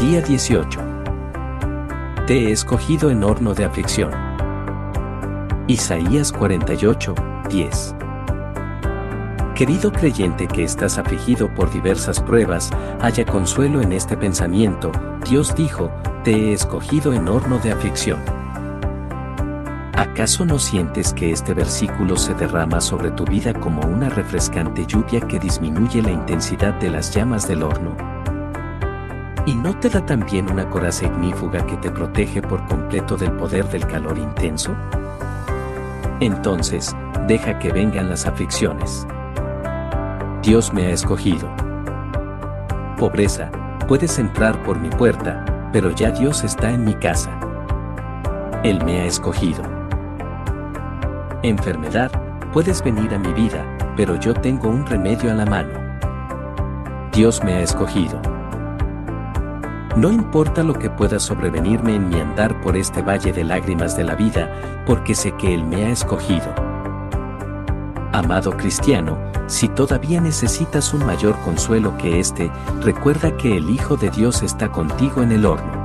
Día 18. Te he escogido en horno de aflicción. Isaías 48, 10. Querido creyente que estás afligido por diversas pruebas, haya consuelo en este pensamiento, Dios dijo, te he escogido en horno de aflicción. ¿Acaso no sientes que este versículo se derrama sobre tu vida como una refrescante lluvia que disminuye la intensidad de las llamas del horno? ¿Y no te da también una coraza ignífuga que te protege por completo del poder del calor intenso? Entonces, deja que vengan las aflicciones. Dios me ha escogido. Pobreza, puedes entrar por mi puerta, pero ya Dios está en mi casa. Él me ha escogido. Enfermedad, puedes venir a mi vida, pero yo tengo un remedio a la mano. Dios me ha escogido. No importa lo que pueda sobrevenirme en mi andar por este valle de lágrimas de la vida, porque sé que Él me ha escogido. Amado cristiano, si todavía necesitas un mayor consuelo que este, recuerda que el Hijo de Dios está contigo en el horno.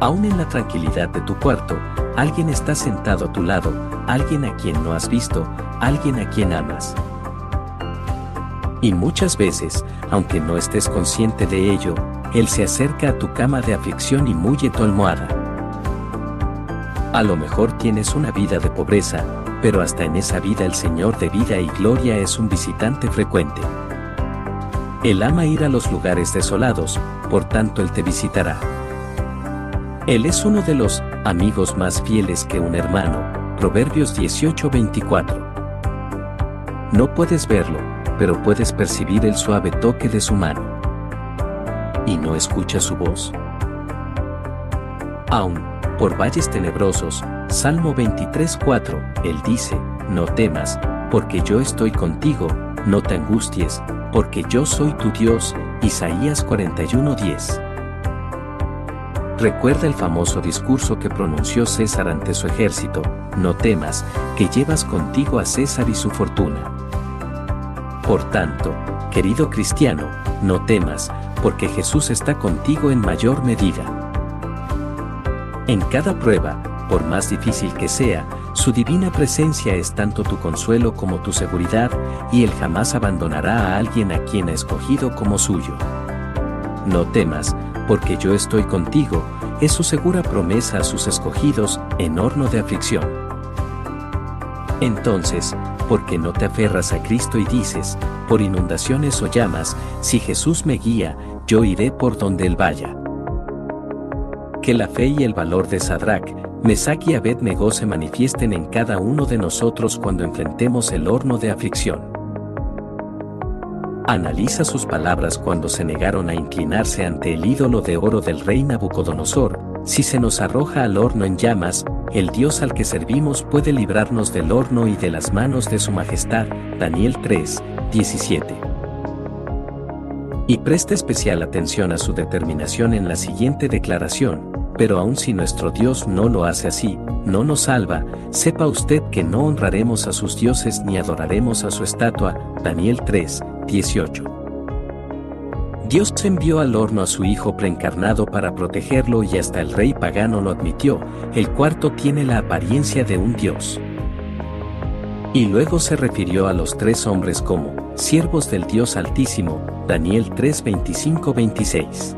Aún en la tranquilidad de tu cuarto, alguien está sentado a tu lado, alguien a quien no has visto, alguien a quien amas. Y muchas veces, aunque no estés consciente de ello, Él se acerca a tu cama de aflicción y mulle tu almohada. A lo mejor tienes una vida de pobreza, pero hasta en esa vida el Señor de vida y gloria es un visitante frecuente. Él ama ir a los lugares desolados, por tanto Él te visitará. Él es uno de los amigos más fieles que un hermano, Proverbios 18:24. No puedes verlo, pero puedes percibir el suave toque de su mano. ¿Y no escuchas su voz? Aún, por valles tenebrosos, Salmo 23:4, Él dice, no temas, porque yo estoy contigo, no te angusties, porque yo soy tu Dios, Isaías 41:10. Recuerda el famoso discurso que pronunció César ante su ejército, no temas, que llevas contigo a César y su fortuna. Por tanto, querido cristiano, no temas, porque Jesús está contigo en mayor medida. En cada prueba, por más difícil que sea, su divina presencia es tanto tu consuelo como tu seguridad, y Él jamás abandonará a alguien a quien ha escogido como suyo. No temas, porque yo estoy contigo, es su segura promesa a sus escogidos en horno de aflicción. Entonces, ¿por qué no te aferras a Cristo y dices, por inundaciones o llamas, si Jesús me guía, yo iré por donde Él vaya? Que la fe y el valor de Sadrach, Mesach y Abednego se manifiesten en cada uno de nosotros cuando enfrentemos el horno de aflicción. Analiza sus palabras cuando se negaron a inclinarse ante el ídolo de oro del rey Nabucodonosor. Si se nos arroja al horno en llamas, el Dios al que servimos puede librarnos del horno y de las manos de su majestad. Daniel 3, 17. Y preste especial atención a su determinación en la siguiente declaración, pero aun si nuestro Dios no lo hace así, no nos salva, sepa usted que no honraremos a sus dioses ni adoraremos a su estatua. Daniel 3, 18. Dios envió al horno a su Hijo preencarnado para protegerlo y hasta el rey pagano lo admitió, el cuarto tiene la apariencia de un Dios. Y luego se refirió a los tres hombres como, siervos del Dios Altísimo, Daniel 3 25-26.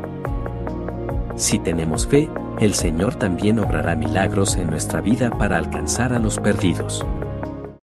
Si tenemos fe, el Señor también obrará milagros en nuestra vida para alcanzar a los perdidos.